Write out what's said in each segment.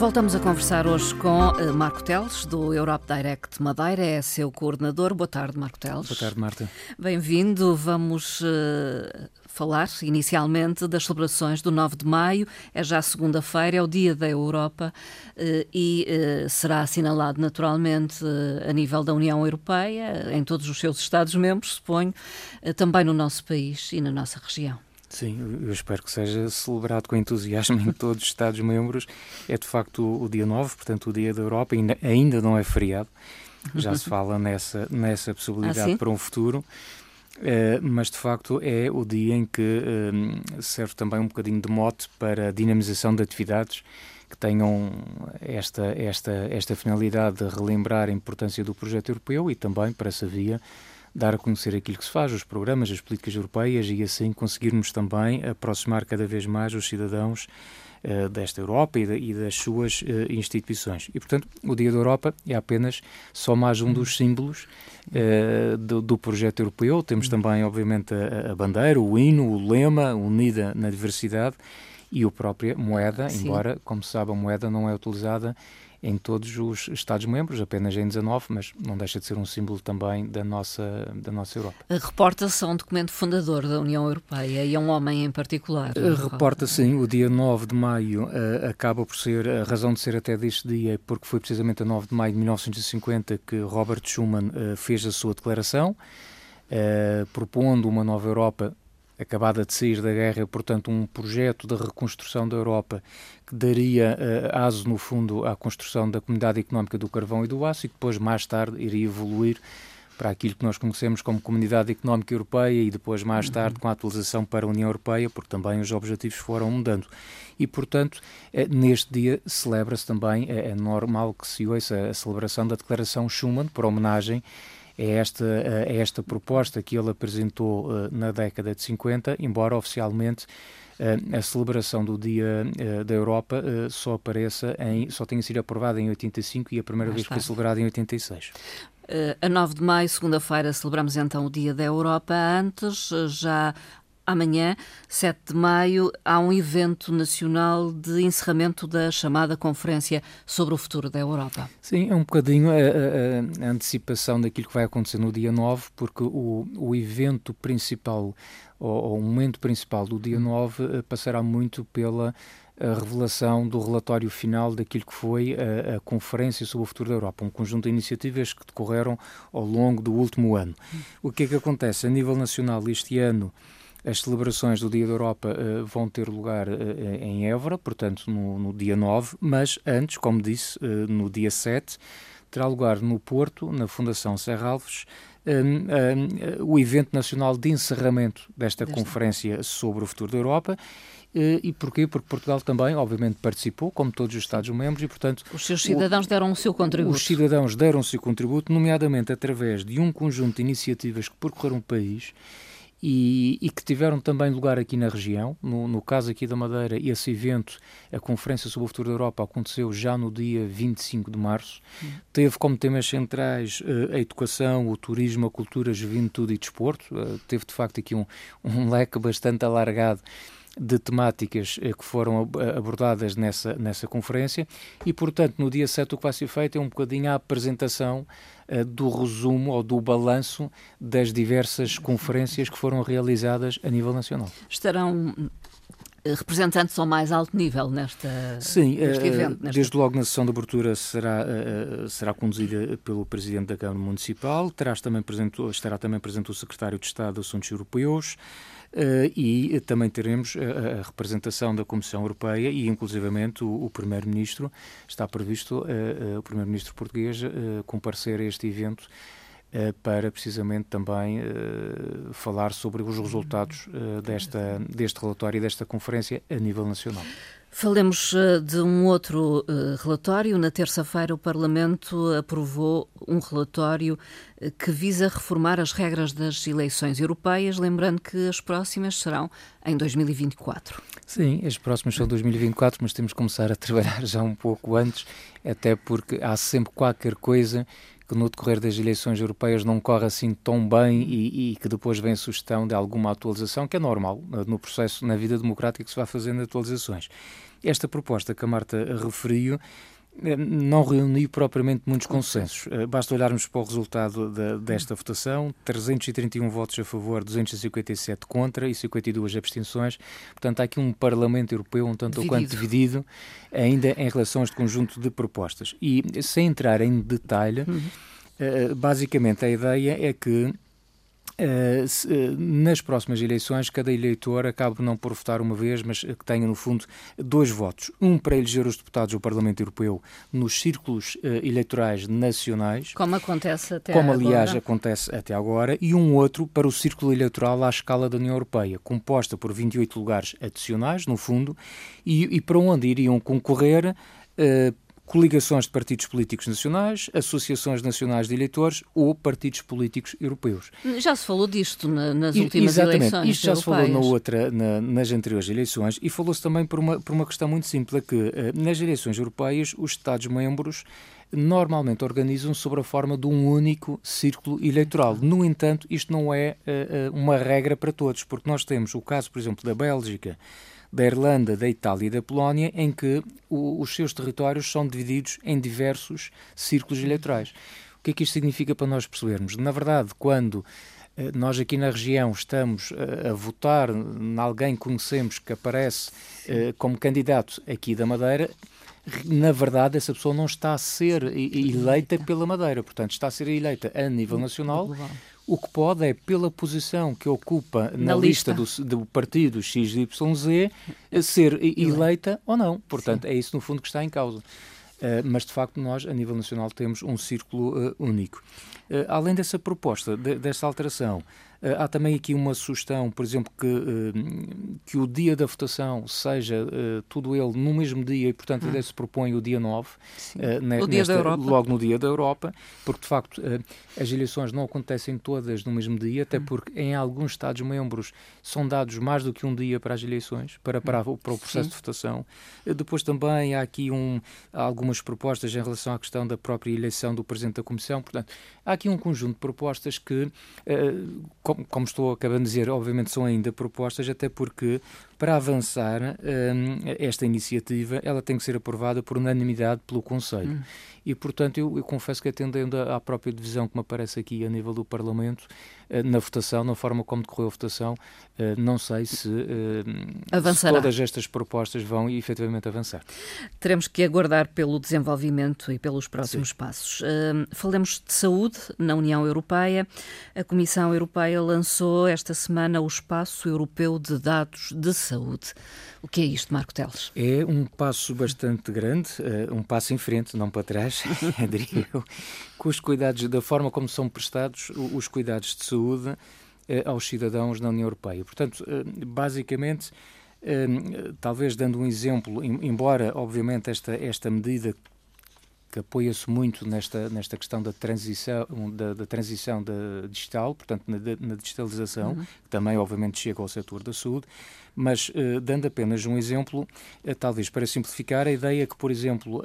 Voltamos a conversar hoje com eh, Marco Teles, do Europe Direct Madeira, é seu coordenador. Boa tarde, Marco Teles. Boa tarde, Marta. Bem-vindo. Vamos uh, falar inicialmente das celebrações do 9 de maio. É já segunda-feira, é o Dia da Europa uh, e uh, será assinalado naturalmente a nível da União Europeia, em todos os seus Estados-membros, suponho, também no nosso país e na nossa região. Sim, eu espero que seja celebrado com entusiasmo em todos os Estados-membros. É de facto o, o, dia 9, portanto, o Dia da Europa, ainda, ainda não é feriado. Já se fala nessa, nessa possibilidade ah, para um futuro. Uh, mas de facto é o dia em que uh, serve também um bocadinho de mote para a dinamização de atividades que tenham esta, esta, esta finalidade de relembrar a importância do projeto europeu e também, para essa via, dar a conhecer aquilo que se faz, os programas, as políticas europeias e assim conseguirmos também aproximar cada vez mais os cidadãos uh, desta Europa e, e das suas uh, instituições. E, portanto, o Dia da Europa é apenas só mais um dos símbolos uh, do, do, projeto europeu. Temos também, obviamente, a, a, bandeira, o hino, o lema, unida na diversidade e a própria moeda, Sim. embora, como se sabe, a moeda não é utilizada em todos os Estados-membros, apenas em 19, mas não deixa de ser um símbolo também da nossa, da nossa Europa. Reporta-se a um documento fundador da União Europeia e a um homem em particular? Reporta, sim. O dia 9 de maio uh, acaba por ser, a razão de ser até deste dia, porque foi precisamente a 9 de maio de 1950 que Robert Schuman uh, fez a sua declaração, uh, propondo uma nova Europa acabada de sair da guerra, portanto, um projeto de reconstrução da Europa que daria uh, aso, no fundo, à construção da Comunidade Económica do Carvão e do Aço e que depois, mais tarde, iria evoluir para aquilo que nós conhecemos como Comunidade Económica Europeia e depois, mais uhum. tarde, com a atualização para a União Europeia, porque também os objetivos foram mudando. E, portanto, eh, neste dia celebra-se também, é, é normal que se ouça a celebração da Declaração Schuman, por homenagem é esta, é esta proposta que ele apresentou uh, na década de 50, embora oficialmente uh, a celebração do Dia da Europa só apareça em, só tenha sido aprovada em 85 e a primeira vez foi celebrada em 86. A 9 de maio, segunda-feira, celebramos então o Dia da Europa. Antes, já Amanhã, 7 de maio, há um evento nacional de encerramento da chamada Conferência sobre o Futuro da Europa. Sim, é um bocadinho a, a, a antecipação daquilo que vai acontecer no dia 9, porque o, o evento principal, ou, ou o momento principal do dia 9, eh, passará muito pela a revelação do relatório final daquilo que foi a, a, Conferência sobre o Futuro da Europa, um conjunto de iniciativas que decorreram ao longo do último ano. O que é que acontece? A nível nacional, este ano, as celebrações do Dia da Europa uh, vão ter lugar uh, em Évora, portanto, no, no, dia 9, mas antes, como disse, uh, no dia 7, terá lugar no Porto, na Fundação Serralves, um, um, o evento nacional de encerramento desta conferência sobre o futuro da Europa. E porquê? Porque Portugal também, obviamente, participou, como todos os Estados-membros, e, portanto... Os seus cidadãos o, deram o seu contributo. Os cidadãos deram o seu contributo, nomeadamente através de um conjunto de iniciativas que percorreram o país e, e, que tiveram também lugar aqui na região. No, no, caso aqui da Madeira, esse evento, a Conferência sobre o Futuro da Europa, aconteceu já no dia 25 de março. Uhum. Teve como temas centrais uh, a educação, o turismo, a cultura, a juventude e desporto. Uh, teve, de facto, aqui um, um leque bastante alargado de temáticas eh, que foram abordadas nessa, nessa conferência e, portanto, no dia 7 o que vai ser feito é um bocadinho a apresentação uh, do resumo ou do balanço das diversas conferências que foram realizadas a nível nacional. Estarão eh, representantes ao mais alto nível nesta, Sim, neste evento. Nesta... desde logo na sessão de abertura será, será conduzida pelo Presidente da Câmara Municipal, terá também presente, estará também presente o Secretário de Estado de Assuntos Europeus, e também teremos a, a, representação da Comissão Europeia e, inclusivamente, o, Primeiro-Ministro. Está previsto o Primeiro-Ministro português comparecer a este evento para precisamente também falar sobre os resultados desta, deste relatório e desta conferência a nível nacional. Falemos de um outro relatório. Na terça-feira, o Parlamento aprovou um relatório que visa reformar as regras das eleições europeias, lembrando que as próximas serão em 2024. Sim, as próximas são 2024, mas temos que começar a trabalhar já um pouco antes, até porque há sempre qualquer coisa que no decorrer das eleições europeias não corre assim tão bem e, e, que depois vem a sugestão de alguma atualização, que é normal no processo, na vida democrática que se vai fazendo atualizações. Esta proposta que a Marta referiu não reuniu propriamente muitos consensos. Eh, basta olharmos para o resultado de, desta votação: 331 votos a favor, 257 contra e 52 abstenções. Portanto, há aqui um Parlamento Europeu um tanto ou quanto dividido ainda em relação a este conjunto de propostas. E sem entrar em detalhe, uhum. Eh, basicamente a ideia é que Uh, se, uh, nas próximas eleições, cada eleitor acaba não por votar uma vez, mas que tenha, no fundo, dois votos. Um para eleger os deputados do Parlamento Europeu nos círculos uh, eleitorais nacionais. Como acontece até como, agora. Como, aliás, acontece até agora. E um outro para o círculo eleitoral à escala da União Europeia, composta por 28 lugares adicionais, no fundo, e, e para onde iriam concorrer coligações de partidos políticos nacionais, associações nacionais de eleitores ou partidos políticos europeus. Já se falou disto na, nas últimas Exatamente. eleições Isto já se falou na outra, na, nas anteriores eleições e falou-se também por uma, por uma questão muito simples, é que uh, nas eleições europeias os Estados-membros normalmente organizam sobre a forma de um único círculo eleitoral. No entanto, isto não é uh, uma regra para todos, porque nós temos o caso, por exemplo, da Bélgica, da Irlanda, da Itália e da Polónia, em que o, os seus territórios são divididos em diversos círculos eleitorais. O que é que isto significa para nós percebermos? Na verdade, quando eh, nós aqui na região estamos a, eh, a votar em alguém que conhecemos que aparece uh, como candidato aqui da Madeira, na verdade essa pessoa não está a ser eleita pela Madeira, portanto está a ser eleita a nível nacional o que pode é, pela posição que ocupa na, na lista, lista do, do, partido XYZ, ser eleita ou não. Portanto, Sim. é isso no fundo que está em causa. Uh, mas de facto nós, a nível nacional, temos um círculo uh, único. Uh, além dessa proposta, de, dessa alteração, há também aqui uma sugestão, por exemplo, que, uh, que o dia da votação seja uh, tudo ele no mesmo dia e, portanto, hum. se propõe o dia 9, ne, dia nesta, logo no dia da Europa, porque, de facto, as eleições não acontecem todas no mesmo dia, até hum. porque em alguns Estados-membros são dados mais do que um dia para as eleições, para, para, hum. para o processo Sim. de votação. depois também há aqui um, algumas propostas em relação à questão da própria eleição do Presidente da Comissão, portanto, há aqui um conjunto de propostas que como, como, estou acabando de dizer, obviamente são ainda propostas, até porque para avançar um, esta iniciativa ela tem que ser aprovada por unanimidade pelo Conselho. Hum. E, portanto, eu, eu, confesso que atendendo à própria divisão que me aparece aqui a nível do Parlamento, na votação, na forma como decorreu a votação, uh, não sei se, uh, se, todas estas propostas vão efetivamente avançar. Teremos que aguardar pelo desenvolvimento e pelos próximos Sim. passos. falemos de saúde na União Europeia. A Comissão Europeia lançou esta semana o Espaço Europeu de Dados de Saúde. O que é isto, Marco Teles? É um passo bastante grande, um passo em frente, não para trás, diria eu, com os cuidados, da forma como são prestados os cuidados de saúde uh, aos cidadãos na União Europeia. Portanto, uh, basicamente, talvez dando um exemplo, embora, obviamente, esta, esta medida que apoia-se muito nesta, nesta questão da transição, da, da transição da digital, portanto, na, na digitalização, uhum. que também, obviamente, chega ao setor da saúde, mas dando apenas um exemplo, talvez para simplificar, a ideia que, por exemplo,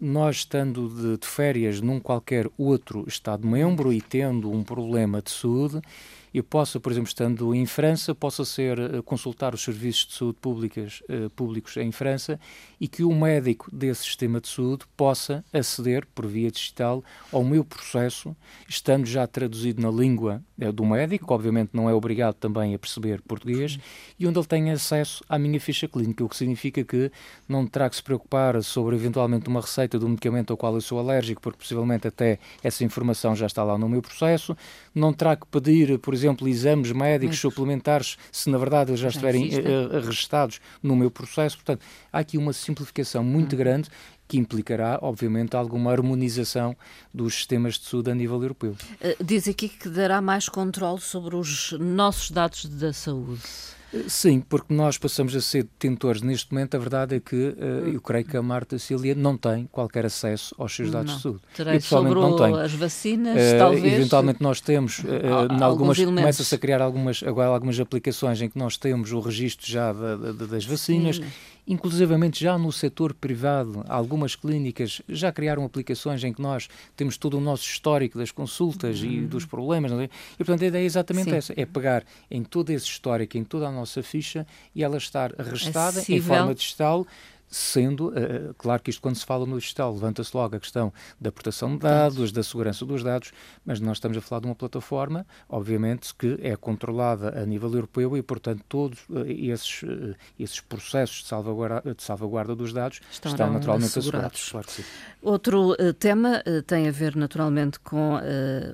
nós estando de, de férias num qualquer outro Estado-membro e tendo um problema de saúde, eu possa, por exemplo, estando em França, possa ser eh, consultar os serviços de saúde públicas, uh, públicos em França e que o médico desse sistema de saúde possa aceder, por via digital, ao meu processo, estando já traduzido na língua uh, do médico, obviamente não é obrigado também a perceber português, e onde ele tenha acesso à minha ficha clínica, o que significa que não terá que se preocupar sobre eventualmente uma receita de um medicamento ao qual eu sou alérgico, porque possivelmente até essa informação já está lá no meu processo, não terá que pedir, por exemplo, exames médicos suplementares, se na verdade eles já estiverem uh, registados no meu processo. Portanto, há aqui uma simplificação muito uhum. grande que implicará, obviamente, alguma harmonização dos sistemas de saúde a nível europeu. Uh, diz aqui que dará mais controle sobre os nossos dados da saúde. Sim, porque nós passamos a ser detentores neste momento. A verdade é que uh, eu creio que a Marta Cília não tem qualquer acesso aos seus dados não. de saúde. Terei sobre não tem. as vacinas, uh, talvez. Eventualmente nós temos, uh, algumas começa-se a criar algumas, agora algumas aplicações em que nós temos o registro já da, da, das vacinas. Sim inclusivamente já no setor privado, algumas clínicas já criaram aplicações em que nós temos todo o nosso histórico das consultas uhum. e dos problemas. É? E, portanto, a ideia é exatamente Sim. essa: é pegar em todo esse histórico, em toda a nossa ficha e ela estar restada Acessível. em forma digital sendo, uh, claro que isto quando se fala no digital levanta-se logo a questão da proteção de dados, da segurança dos dados, mas nós estamos a falar de uma plataforma, obviamente, que é controlada a nível europeu e, portanto, todos uh, esses, uh, esses processos de salvaguarda, de salvaguarda dos dados Estarão estão naturalmente assegurados. assegurados. Claro. Outro tema tem a ver naturalmente com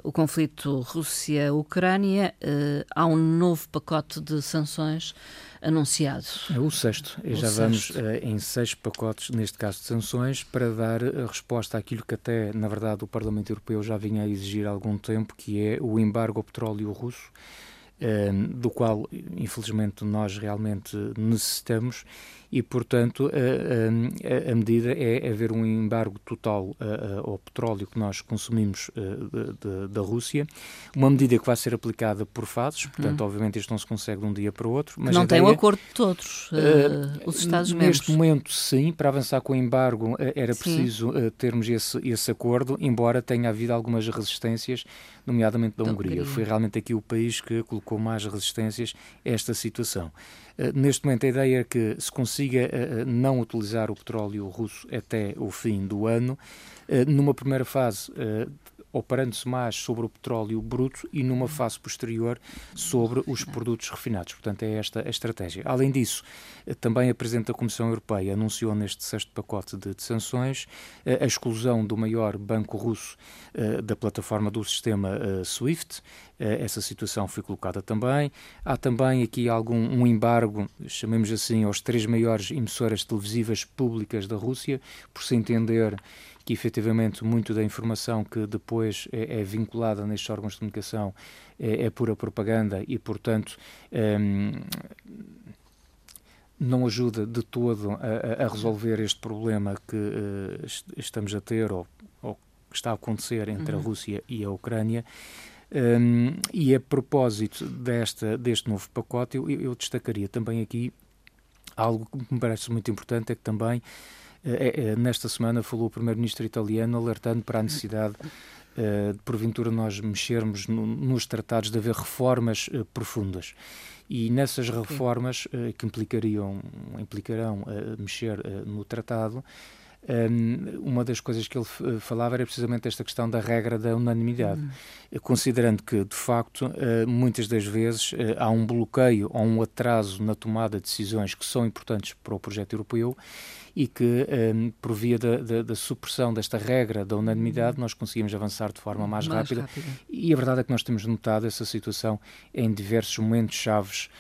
o conflito Rússia-Ucrânia. há um novo pacote de sanções anunciado. É o sexto. O já sexto. vamos uh, em seis pacotes, neste caso de sanções, para dar a resposta àquilo que até, na verdade, o Parlamento Europeu já vinha a exigir há algum tempo, que é o embargo ao petróleo russo, uh, do qual, infelizmente, nós realmente necessitamos e, portanto, a, a, a, medida é haver um embargo total ao petróleo que nós consumimos da Rússia, uma medida que vai ser aplicada por fases, portanto, hum. obviamente isto não se consegue de um dia para o outro. Mas não tem o um acordo de todos uh, os Estados-membros. Neste momento, sim, para avançar com o embargo era sim. preciso termos esse, esse acordo, embora tenha havido algumas resistências, nomeadamente da, da Hungria. Hungria. Foi realmente aqui o país que colocou mais resistências a esta situação. Eh, neste momento, a ideia é que se consiga eh, eh, não utilizar o petróleo russo até o fim do ano. Numa primeira fase, operando-se mais sobre o petróleo bruto e numa fase posterior sobre os produtos refinados. Portanto, é esta a estratégia. Além disso, também a Presidente da Comissão Europeia anunciou neste sexto pacote de, de sanções a exclusão do maior banco russo da plataforma do sistema SWIFT. Essa situação foi colocada também. Há também aqui algum um embargo, chamemos assim, aos três maiores emissoras televisivas públicas da Rússia, por se entender que efetivamente muito da informação que depois é, é vinculada nestes órgãos de comunicação é, é pura propaganda e, portanto, um, não ajuda de todo a, a resolver este problema que uh, estamos a ter ou, ou, que está a acontecer entre uhum. a Rússia e a Ucrânia. Um, e a propósito desta, deste novo pacote, eu, eu destacaria também aqui algo que me parece muito importante, é que também nesta semana falou o primeiro-ministro italiano alertando para a necessidade uh, de, porventura, nós mexermos no, nos tratados de haver reformas uh, profundas. E nessas reformas uh, que implicariam, implicarão mexer no tratado, uma das coisas que ele falava era precisamente esta questão da regra da unanimidade, uhum. considerando que, de facto, uh, muitas das vezes uh, há um bloqueio ou um atraso na tomada de decisões que são importantes para o projeto europeu e que, um, por via da, da, da, supressão desta regra da unanimidade, nós conseguimos avançar de forma mais, mais rápida. rápida. E a verdade é que nós temos notado essa situação em diversos momentos chaves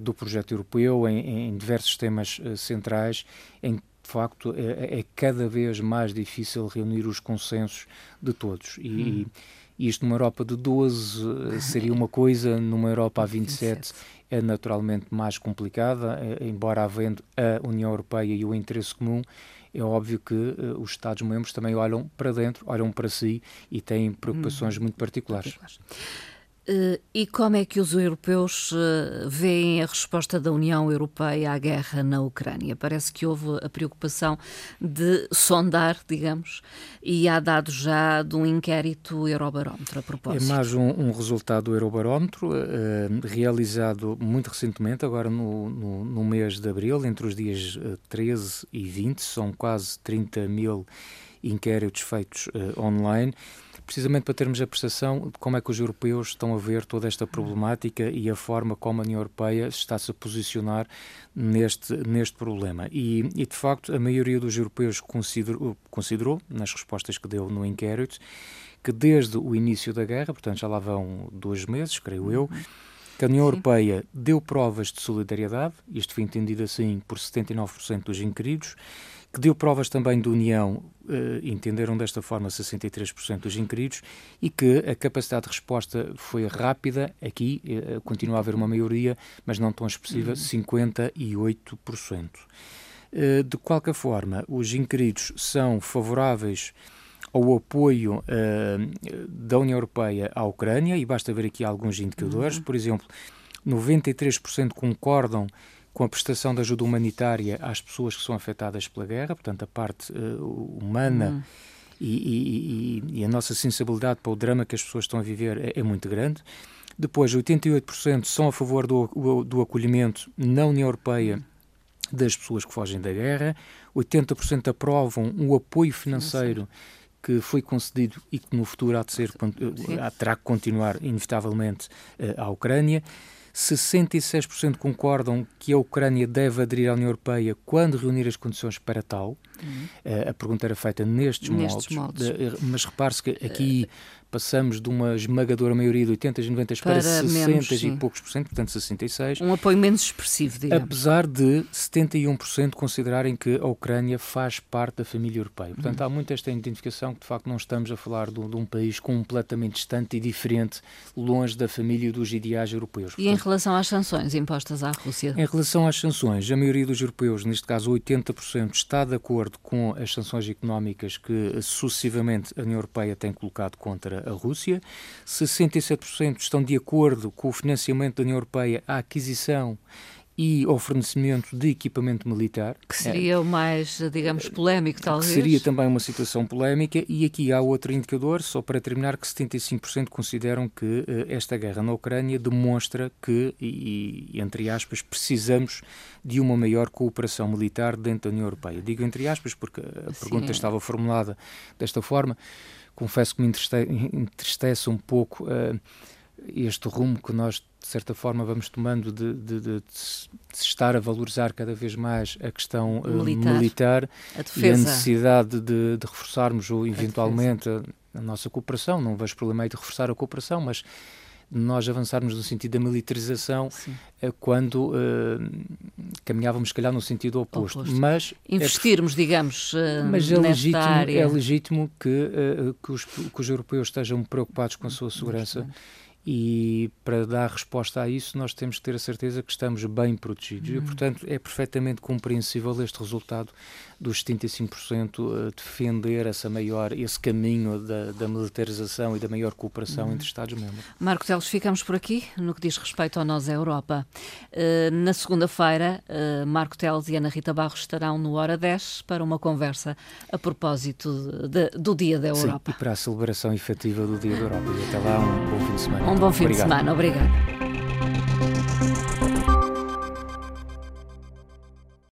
do projeto europeu, em, em diversos temas centrais, em de facto, é, é, cada vez mais difícil reunir os consensos de todos. E, hum. e isto numa Europa de 12 eh, seria uma coisa, numa Europa a 27 é naturalmente mais complicada, eh, embora havendo a União Europeia e o interesse comum, é óbvio que uh, os Estados-membros também olham para dentro, olham para si e têm preocupações hum. muito particulares. particulares. Uh, e como é que os europeus uh, veem a resposta da União Europeia à guerra na Ucrânia? Parece que houve a preocupação de sondar, digamos, e há dados já de um inquérito Eurobarómetro a propósito. É mais um, um resultado do Eurobarómetro, uh, realizado muito recentemente, agora no, no, no, mês de abril, entre os dias 13 e 20, são quase 30 mil inquéritos feitos online precisamente para termos a percepção de como é que os europeus estão a ver toda esta problemática e a forma como a União Europeia está-se a posicionar neste, neste problema. E, e, de facto, a maioria dos europeus considerou, considerou, nas respostas que deu no inquérito, que desde o início da guerra, portanto já lá vão dois meses, creio eu, que a União Sim. Europeia deu provas de solidariedade, isto foi entendido assim por 79% dos inquiridos, que deu provas também de união, uh, entenderam desta forma 63% dos inquiridos, e que a capacidade de resposta foi rápida, aqui uh, continua a haver uma maioria, mas não tão expressiva, 58%. Uh, eh, de qualquer forma, os inquiridos são favoráveis ao apoio da União Europeia à Ucrânia, e basta ver aqui alguns indicadores, uhum. por exemplo, 93% concordam com a prestação de ajuda humanitária às pessoas que são afetadas pela guerra, portanto, a parte uh, humana. Hum. E, e, e, a nossa sensibilidade para o drama que as pessoas estão a viver é, é muito grande. Depois, 88% são a favor do, do acolhimento na União Europeia das pessoas que fogem da guerra, 80% aprovam o apoio financeiro que foi concedido e que no futuro há de ser, eh, terá que continuar inevitavelmente eh, à Ucrânia. 66% concordam que a Ucrânia deve aderir à União Europeia quando reunir as condições para tal. Uhum. Uh, a pergunta era feita nestes, nestes moldes, moldes. Uh, mas repare-se que aqui uh, passamos de uma esmagadora maioria de 80 e 90 para, para 60 menos, e poucos por cento, portanto 66. Um apoio menos expressivo, digamos. Apesar de 71% considerarem que a Ucrânia faz parte da família europeia. Portanto, hum. há muito esta identificação que de facto não estamos a falar de, de, um país completamente distante e diferente, longe da família e dos ideais europeus. Portanto, e em relação às sanções impostas à Rússia? Em relação às sanções, a maioria dos europeus, neste caso 80%, está de acordo com as sanções económicas que sucessivamente a União Europeia tem colocado contra a Rússia, 67% estão de acordo com o financiamento da União Europeia à aquisição e ao fornecimento de equipamento militar. Que seria é, o mais, digamos, polémico, talvez. seria também uma situação polémica. E aqui há outro indicador, só para terminar, que 75% consideram que uh, esta guerra na Ucrânia demonstra que, e, e, entre aspas, precisamos de uma maior cooperação militar dentro da União Europeia. Digo entre aspas porque a Sim. pergunta estava formulada desta forma confesso que me entristece, um pouco uh, este rumo que nós, de certa forma, vamos tomando de, de, de, de, estar a valorizar cada vez mais a questão uh, militar, militar a e a necessidade de, reforçarmos ou eventualmente a, a, nossa cooperação. Não vejo problema aí de reforçar a cooperação, mas nós avançarmos no sentido da militarização. Eh, quando uh, caminhávamos, se calhar, no sentido oposto. oposto. Mas é Investirmos, é, digamos, uh, mas é legítimo, área. é legítimo que, que, os, que, os, europeus estejam preocupados com a sua segurança. E para dar resposta a isso, nós temos que ter a certeza que estamos bem protegidos. Uhum. E, portanto, é perfeitamente compreensível este resultado dos 75% defender essa maior, esse caminho da, da militarização e da maior cooperação uhum. entre Estados-membros. Marco Teles, ficamos por aqui no que diz respeito a nós, a Europa. Uh, na segunda-feira, uh, Marco Teles e Ana Rita Barros estarão no Hora 10 para uma conversa a propósito de, do Dia da Europa. Sim, e para a celebração efetiva do Dia da Europa. E até lá, um bom fim de semana. Um bom fim Obrigado. de semana. Obrigada.